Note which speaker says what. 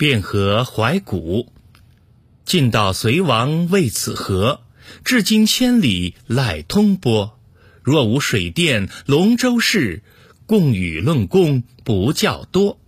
Speaker 1: 汴河怀古。晋到隋王为此河，至今千里赖通波。若无水电龙舟事，共与论功不较多。